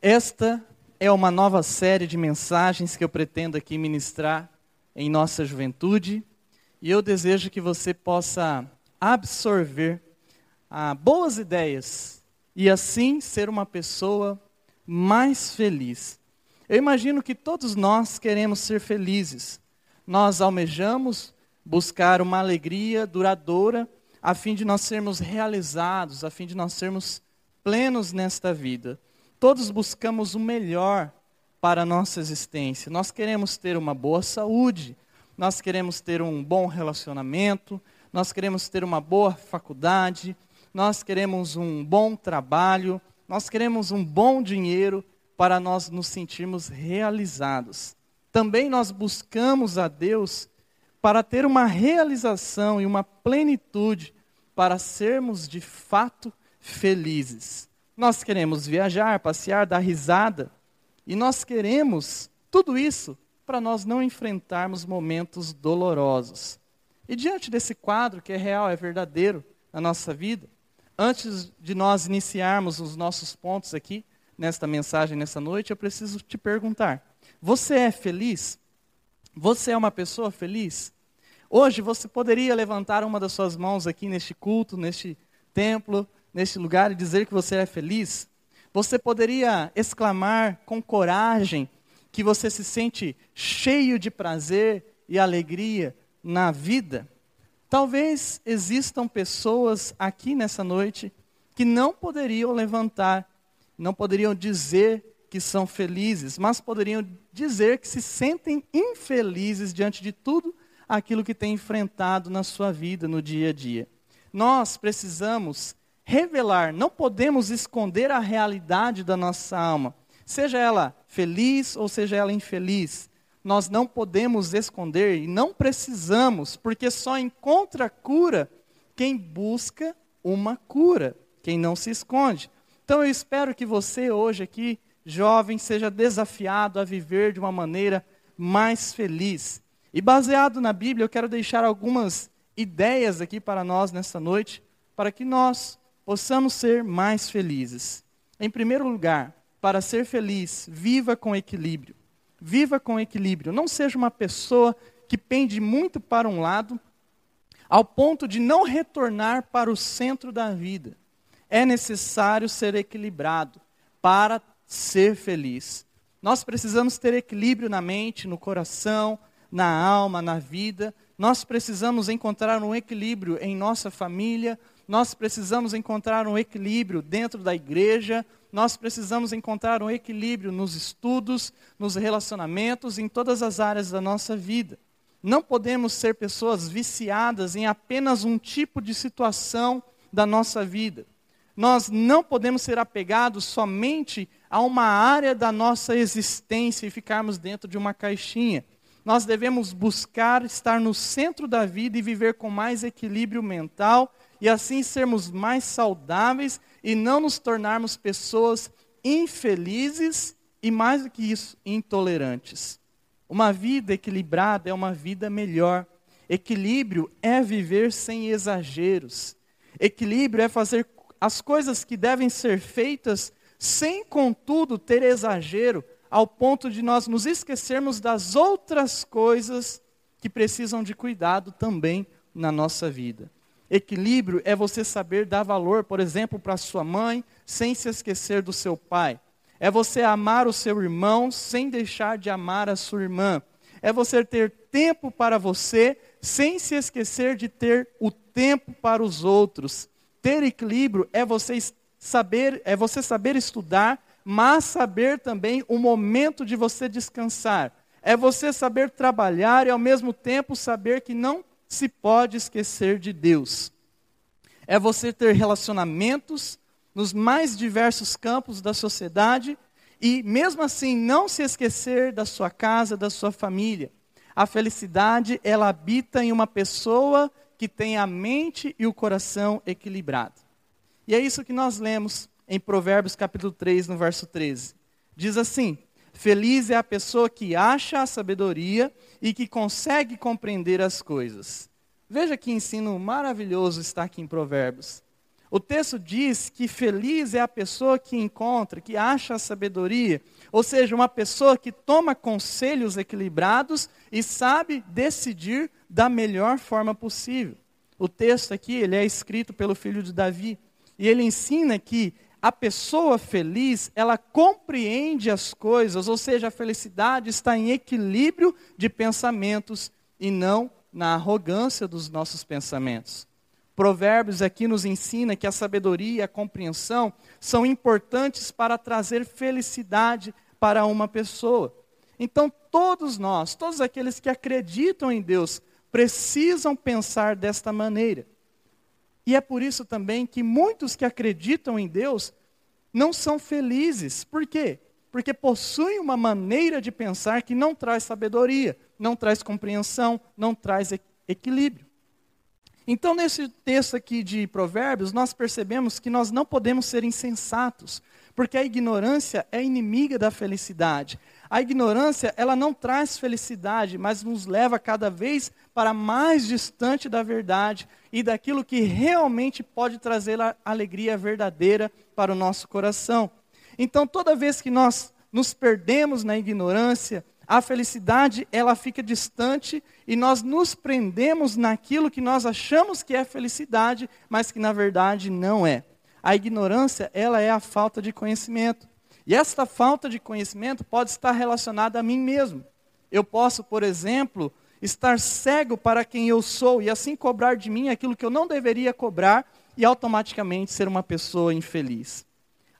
Esta é uma nova série de mensagens que eu pretendo aqui ministrar em nossa juventude e eu desejo que você possa absorver ah, boas ideias e assim ser uma pessoa mais feliz. Eu imagino que todos nós queremos ser felizes. Nós almejamos buscar uma alegria duradoura a fim de nós sermos realizados, a fim de nós sermos plenos nesta vida. Todos buscamos o melhor para a nossa existência. Nós queremos ter uma boa saúde, nós queremos ter um bom relacionamento, nós queremos ter uma boa faculdade, nós queremos um bom trabalho, nós queremos um bom dinheiro para nós nos sentirmos realizados. Também nós buscamos a Deus para ter uma realização e uma plenitude para sermos de fato felizes. Nós queremos viajar, passear, dar risada. E nós queremos tudo isso para nós não enfrentarmos momentos dolorosos. E diante desse quadro que é real, é verdadeiro na nossa vida, antes de nós iniciarmos os nossos pontos aqui, nesta mensagem, nessa noite, eu preciso te perguntar: você é feliz? Você é uma pessoa feliz? Hoje você poderia levantar uma das suas mãos aqui neste culto, neste templo, neste lugar e dizer que você é feliz, você poderia exclamar com coragem que você se sente cheio de prazer e alegria na vida. Talvez existam pessoas aqui nessa noite que não poderiam levantar, não poderiam dizer que são felizes, mas poderiam dizer que se sentem infelizes diante de tudo aquilo que tem enfrentado na sua vida no dia a dia. Nós precisamos revelar, não podemos esconder a realidade da nossa alma, seja ela feliz ou seja ela infeliz. Nós não podemos esconder e não precisamos, porque só encontra cura quem busca uma cura, quem não se esconde. Então eu espero que você hoje aqui, jovem, seja desafiado a viver de uma maneira mais feliz. E baseado na Bíblia, eu quero deixar algumas ideias aqui para nós nessa noite, para que nós possamos ser mais felizes. Em primeiro lugar, para ser feliz, viva com equilíbrio. Viva com equilíbrio. Não seja uma pessoa que pende muito para um lado, ao ponto de não retornar para o centro da vida. É necessário ser equilibrado para ser feliz. Nós precisamos ter equilíbrio na mente, no coração, na alma, na vida. Nós precisamos encontrar um equilíbrio em nossa família, nós precisamos encontrar um equilíbrio dentro da igreja, nós precisamos encontrar um equilíbrio nos estudos, nos relacionamentos, em todas as áreas da nossa vida. Não podemos ser pessoas viciadas em apenas um tipo de situação da nossa vida. Nós não podemos ser apegados somente a uma área da nossa existência e ficarmos dentro de uma caixinha. Nós devemos buscar estar no centro da vida e viver com mais equilíbrio mental e assim sermos mais saudáveis e não nos tornarmos pessoas infelizes e, mais do que isso, intolerantes. Uma vida equilibrada é uma vida melhor. Equilíbrio é viver sem exageros. Equilíbrio é fazer as coisas que devem ser feitas sem, contudo, ter exagero, ao ponto de nós nos esquecermos das outras coisas que precisam de cuidado também na nossa vida. Equilíbrio é você saber dar valor, por exemplo, para sua mãe, sem se esquecer do seu pai. É você amar o seu irmão sem deixar de amar a sua irmã. É você ter tempo para você sem se esquecer de ter o tempo para os outros. Ter equilíbrio é você saber, é você saber estudar, mas saber também o momento de você descansar. É você saber trabalhar e ao mesmo tempo saber que não se pode esquecer de Deus. É você ter relacionamentos nos mais diversos campos da sociedade e, mesmo assim, não se esquecer da sua casa, da sua família. A felicidade, ela habita em uma pessoa que tem a mente e o coração equilibrado. E é isso que nós lemos em Provérbios capítulo 3, no verso 13. Diz assim: Feliz é a pessoa que acha a sabedoria e que consegue compreender as coisas. Veja que ensino maravilhoso está aqui em Provérbios. O texto diz que feliz é a pessoa que encontra, que acha a sabedoria, ou seja, uma pessoa que toma conselhos equilibrados e sabe decidir da melhor forma possível. O texto aqui, ele é escrito pelo filho de Davi, e ele ensina que a pessoa feliz, ela compreende as coisas, ou seja, a felicidade está em equilíbrio de pensamentos e não na arrogância dos nossos pensamentos. Provérbios aqui nos ensina que a sabedoria e a compreensão são importantes para trazer felicidade para uma pessoa. Então, todos nós, todos aqueles que acreditam em Deus, precisam pensar desta maneira. E é por isso também que muitos que acreditam em Deus não são felizes. Por quê? Porque possuem uma maneira de pensar que não traz sabedoria, não traz compreensão, não traz equilíbrio. Então, nesse texto aqui de Provérbios, nós percebemos que nós não podemos ser insensatos, porque a ignorância é inimiga da felicidade. A ignorância, ela não traz felicidade, mas nos leva cada vez para mais distante da verdade e daquilo que realmente pode trazer a alegria verdadeira para o nosso coração. Então, toda vez que nós nos perdemos na ignorância, a felicidade ela fica distante e nós nos prendemos naquilo que nós achamos que é felicidade, mas que na verdade não é. A ignorância, ela é a falta de conhecimento. E esta falta de conhecimento pode estar relacionada a mim mesmo. Eu posso, por exemplo, estar cego para quem eu sou e assim cobrar de mim aquilo que eu não deveria cobrar e automaticamente ser uma pessoa infeliz.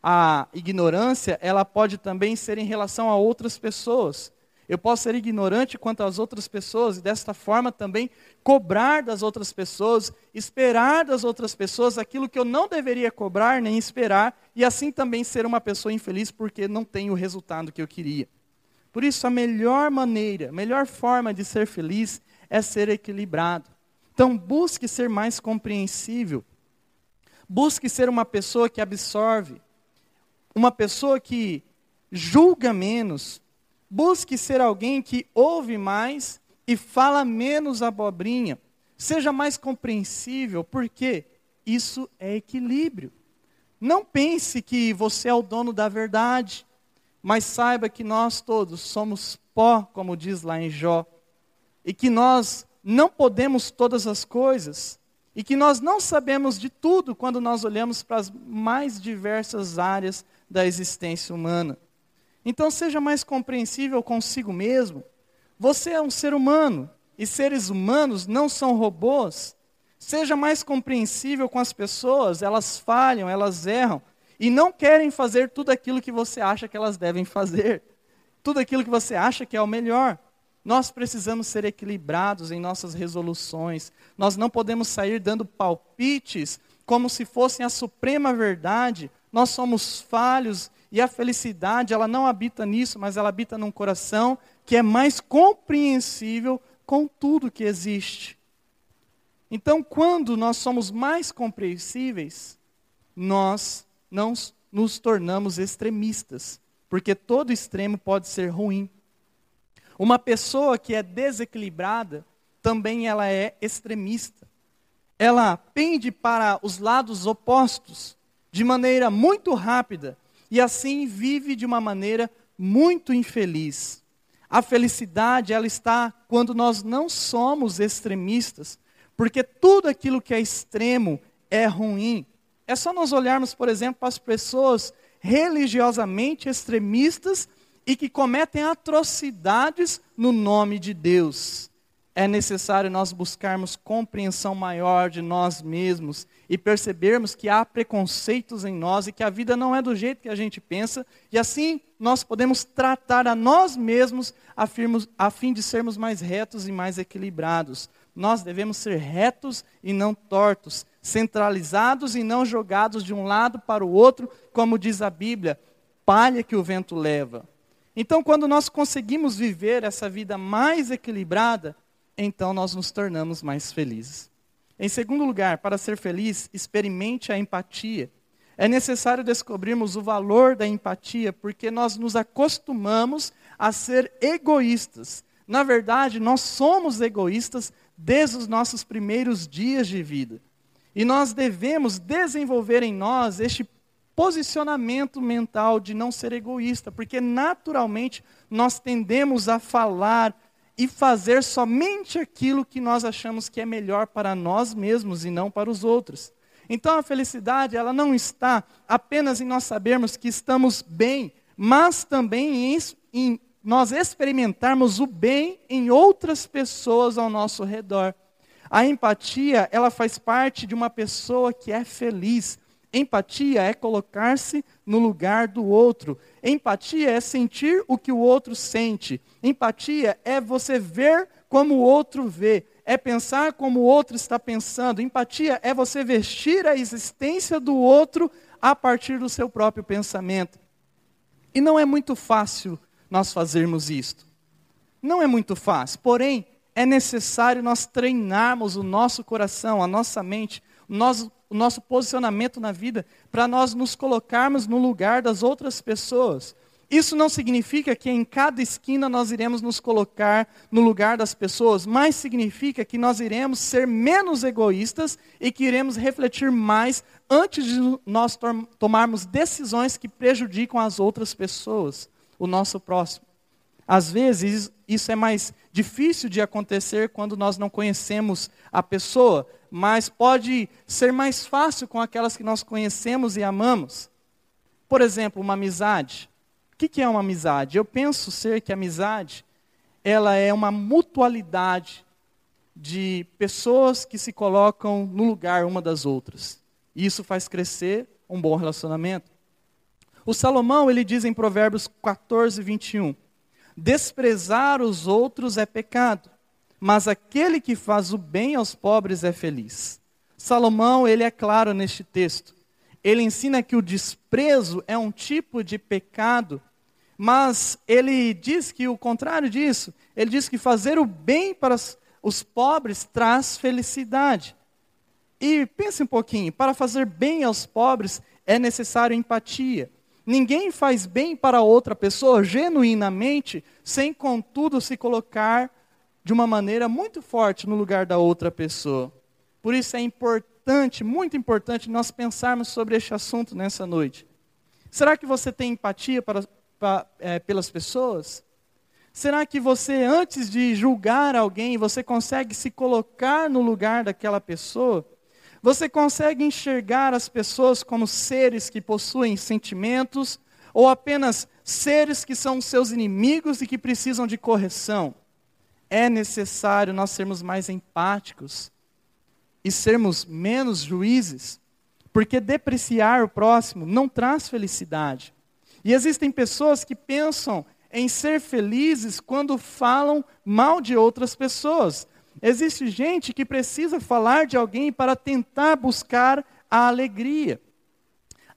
A ignorância, ela pode também ser em relação a outras pessoas. Eu posso ser ignorante quanto às outras pessoas e desta forma também cobrar das outras pessoas, esperar das outras pessoas aquilo que eu não deveria cobrar nem esperar e assim também ser uma pessoa infeliz porque não tenho o resultado que eu queria. Por isso a melhor maneira, a melhor forma de ser feliz é ser equilibrado. Então busque ser mais compreensível. Busque ser uma pessoa que absorve, uma pessoa que julga menos, Busque ser alguém que ouve mais e fala menos abobrinha. Seja mais compreensível, porque isso é equilíbrio. Não pense que você é o dono da verdade, mas saiba que nós todos somos pó, como diz lá em Jó, e que nós não podemos todas as coisas, e que nós não sabemos de tudo quando nós olhamos para as mais diversas áreas da existência humana. Então seja mais compreensível consigo mesmo. Você é um ser humano e seres humanos não são robôs. Seja mais compreensível com as pessoas, elas falham, elas erram e não querem fazer tudo aquilo que você acha que elas devem fazer, tudo aquilo que você acha que é o melhor. Nós precisamos ser equilibrados em nossas resoluções. Nós não podemos sair dando palpites como se fossem a suprema verdade. Nós somos falhos e a felicidade, ela não habita nisso, mas ela habita num coração que é mais compreensível com tudo que existe. Então, quando nós somos mais compreensíveis, nós não nos tornamos extremistas, porque todo extremo pode ser ruim. Uma pessoa que é desequilibrada, também ela é extremista. Ela pende para os lados opostos de maneira muito rápida e assim vive de uma maneira muito infeliz. A felicidade, ela está quando nós não somos extremistas, porque tudo aquilo que é extremo é ruim. É só nós olharmos, por exemplo, para as pessoas religiosamente extremistas e que cometem atrocidades no nome de Deus é necessário nós buscarmos compreensão maior de nós mesmos e percebermos que há preconceitos em nós e que a vida não é do jeito que a gente pensa, e assim nós podemos tratar a nós mesmos a, a fim de sermos mais retos e mais equilibrados. Nós devemos ser retos e não tortos, centralizados e não jogados de um lado para o outro, como diz a Bíblia, palha que o vento leva. Então, quando nós conseguimos viver essa vida mais equilibrada, então nós nos tornamos mais felizes. Em segundo lugar, para ser feliz, experimente a empatia. É necessário descobrirmos o valor da empatia, porque nós nos acostumamos a ser egoístas. Na verdade, nós somos egoístas desde os nossos primeiros dias de vida. E nós devemos desenvolver em nós este posicionamento mental de não ser egoísta, porque naturalmente nós tendemos a falar e fazer somente aquilo que nós achamos que é melhor para nós mesmos e não para os outros. Então a felicidade, ela não está apenas em nós sabermos que estamos bem, mas também em, em nós experimentarmos o bem em outras pessoas ao nosso redor. A empatia, ela faz parte de uma pessoa que é feliz. Empatia é colocar-se no lugar do outro. Empatia é sentir o que o outro sente. Empatia é você ver como o outro vê. É pensar como o outro está pensando. Empatia é você vestir a existência do outro a partir do seu próprio pensamento. E não é muito fácil nós fazermos isto. Não é muito fácil, porém, é necessário nós treinarmos o nosso coração, a nossa mente, nosso, o nosso posicionamento na vida, para nós nos colocarmos no lugar das outras pessoas. Isso não significa que em cada esquina nós iremos nos colocar no lugar das pessoas, mas significa que nós iremos ser menos egoístas e que iremos refletir mais antes de nós tomarmos decisões que prejudicam as outras pessoas, o nosso próximo. Às vezes, isso é mais difícil de acontecer quando nós não conhecemos a pessoa, mas pode ser mais fácil com aquelas que nós conhecemos e amamos. Por exemplo, uma amizade. O que é uma amizade? Eu penso ser que a amizade ela é uma mutualidade de pessoas que se colocam no lugar uma das outras. E isso faz crescer um bom relacionamento. O Salomão, ele diz em Provérbios 14, 21, desprezar os outros é pecado, mas aquele que faz o bem aos pobres é feliz. Salomão, ele é claro neste texto. Ele ensina que o desprezo é um tipo de pecado mas ele diz que o contrário disso, ele diz que fazer o bem para os pobres traz felicidade. E pense um pouquinho, para fazer bem aos pobres é necessário empatia. Ninguém faz bem para outra pessoa genuinamente, sem contudo se colocar de uma maneira muito forte no lugar da outra pessoa. Por isso é importante, muito importante, nós pensarmos sobre este assunto nessa noite. Será que você tem empatia para, pra, é, pelas pessoas? Será que você, antes de julgar alguém, você consegue se colocar no lugar daquela pessoa? Você consegue enxergar as pessoas como seres que possuem sentimentos ou apenas seres que são seus inimigos e que precisam de correção? É necessário nós sermos mais empáticos e sermos menos juízes, porque depreciar o próximo não traz felicidade. E existem pessoas que pensam em ser felizes quando falam mal de outras pessoas. Existe gente que precisa falar de alguém para tentar buscar a alegria.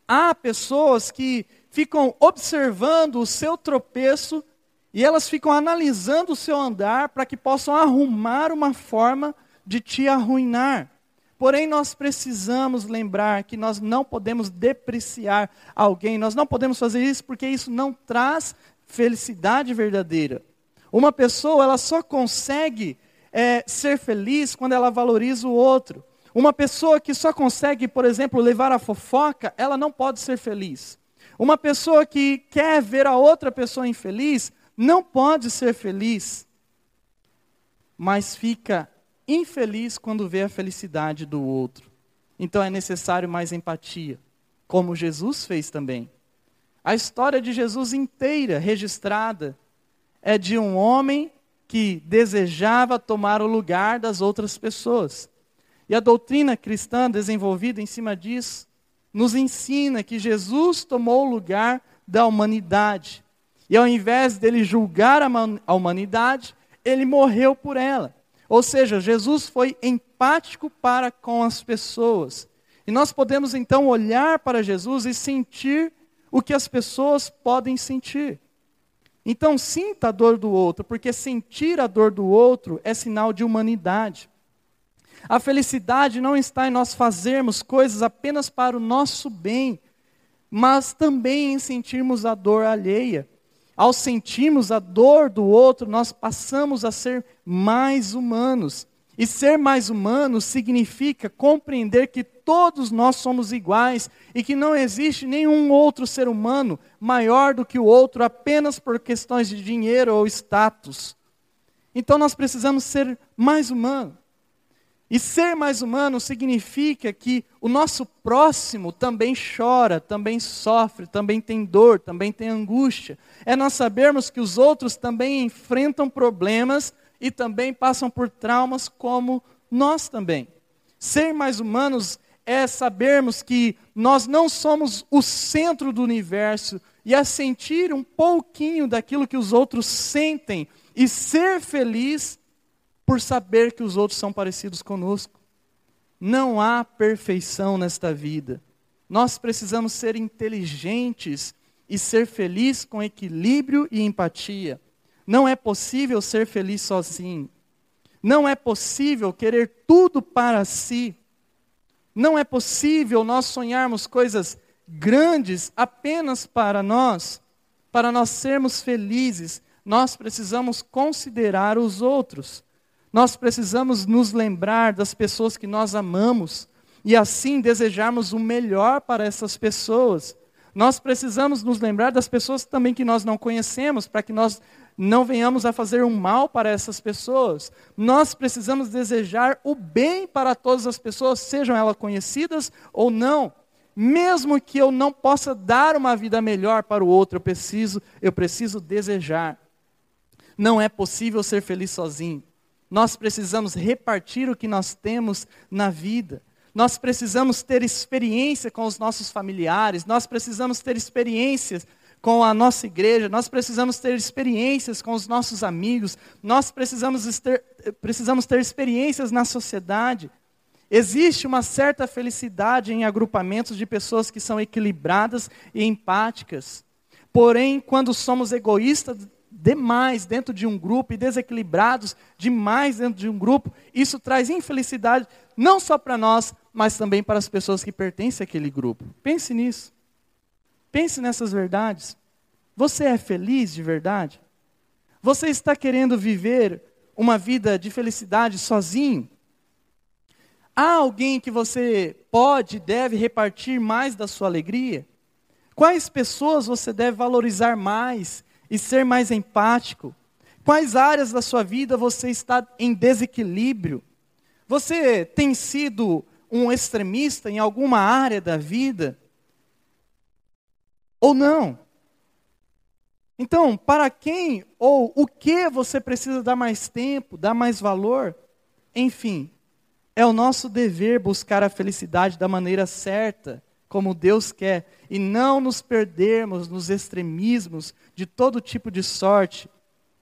Há pessoas que ficam observando o seu tropeço e elas ficam analisando o seu andar para que possam arrumar uma forma de te arruinar. Porém, nós precisamos lembrar que nós não podemos depreciar alguém, nós não podemos fazer isso porque isso não traz felicidade verdadeira. Uma pessoa, ela só consegue é, ser feliz quando ela valoriza o outro. Uma pessoa que só consegue, por exemplo, levar a fofoca, ela não pode ser feliz. Uma pessoa que quer ver a outra pessoa infeliz, não pode ser feliz, mas fica infeliz quando vê a felicidade do outro. Então é necessário mais empatia, como Jesus fez também. A história de Jesus inteira registrada é de um homem que desejava tomar o lugar das outras pessoas. E a doutrina cristã desenvolvida em cima disso nos ensina que Jesus tomou o lugar da humanidade. E ao invés dele julgar a humanidade, ele morreu por ela. Ou seja, Jesus foi empático para com as pessoas. E nós podemos então olhar para Jesus e sentir o que as pessoas podem sentir. Então, sinta a dor do outro, porque sentir a dor do outro é sinal de humanidade. A felicidade não está em nós fazermos coisas apenas para o nosso bem, mas também em sentirmos a dor alheia. Ao sentirmos a dor do outro, nós passamos a ser mais humanos. E ser mais humano significa compreender que todos nós somos iguais e que não existe nenhum outro ser humano maior do que o outro apenas por questões de dinheiro ou status. Então nós precisamos ser mais humanos. E ser mais humano significa que o nosso próximo também chora, também sofre, também tem dor, também tem angústia. É nós sabermos que os outros também enfrentam problemas e também passam por traumas como nós também. Ser mais humanos é sabermos que nós não somos o centro do universo e a sentir um pouquinho daquilo que os outros sentem e ser feliz por saber que os outros são parecidos conosco. Não há perfeição nesta vida. Nós precisamos ser inteligentes e ser felizes com equilíbrio e empatia. Não é possível ser feliz sozinho. Não é possível querer tudo para si. Não é possível nós sonharmos coisas grandes apenas para nós. Para nós sermos felizes, nós precisamos considerar os outros. Nós precisamos nos lembrar das pessoas que nós amamos e assim desejarmos o melhor para essas pessoas. Nós precisamos nos lembrar das pessoas também que nós não conhecemos, para que nós não venhamos a fazer um mal para essas pessoas. Nós precisamos desejar o bem para todas as pessoas, sejam elas conhecidas ou não. Mesmo que eu não possa dar uma vida melhor para o outro, eu preciso, eu preciso desejar. Não é possível ser feliz sozinho. Nós precisamos repartir o que nós temos na vida. Nós precisamos ter experiência com os nossos familiares, nós precisamos ter experiências com a nossa igreja, nós precisamos ter experiências com os nossos amigos, nós precisamos ter, precisamos ter experiências na sociedade. Existe uma certa felicidade em agrupamentos de pessoas que são equilibradas e empáticas. Porém, quando somos egoístas demais dentro de um grupo e desequilibrados demais dentro de um grupo, isso traz infelicidade não só para nós, mas também para as pessoas que pertencem àquele grupo. Pense nisso. Pense nessas verdades. Você é feliz de verdade? Você está querendo viver uma vida de felicidade sozinho? Há alguém que você pode e deve repartir mais da sua alegria? Quais pessoas você deve valorizar mais e ser mais empático? Quais áreas da sua vida você está em desequilíbrio? Você tem sido um extremista em alguma área da vida? Ou não? Então, para quem ou o que você precisa dar mais tempo, dar mais valor? Enfim, é o nosso dever buscar a felicidade da maneira certa como Deus quer, e não nos perdermos nos extremismos de todo tipo de sorte.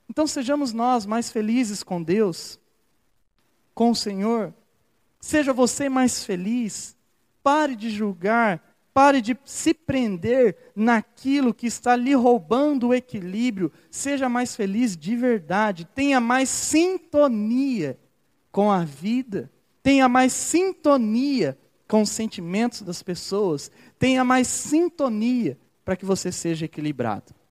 Então sejamos nós mais felizes com Deus, com o Senhor. Seja você mais feliz. Pare de julgar, pare de se prender naquilo que está lhe roubando o equilíbrio. Seja mais feliz de verdade. Tenha mais sintonia com a vida. Tenha mais sintonia com os sentimentos das pessoas, tenha mais sintonia para que você seja equilibrado.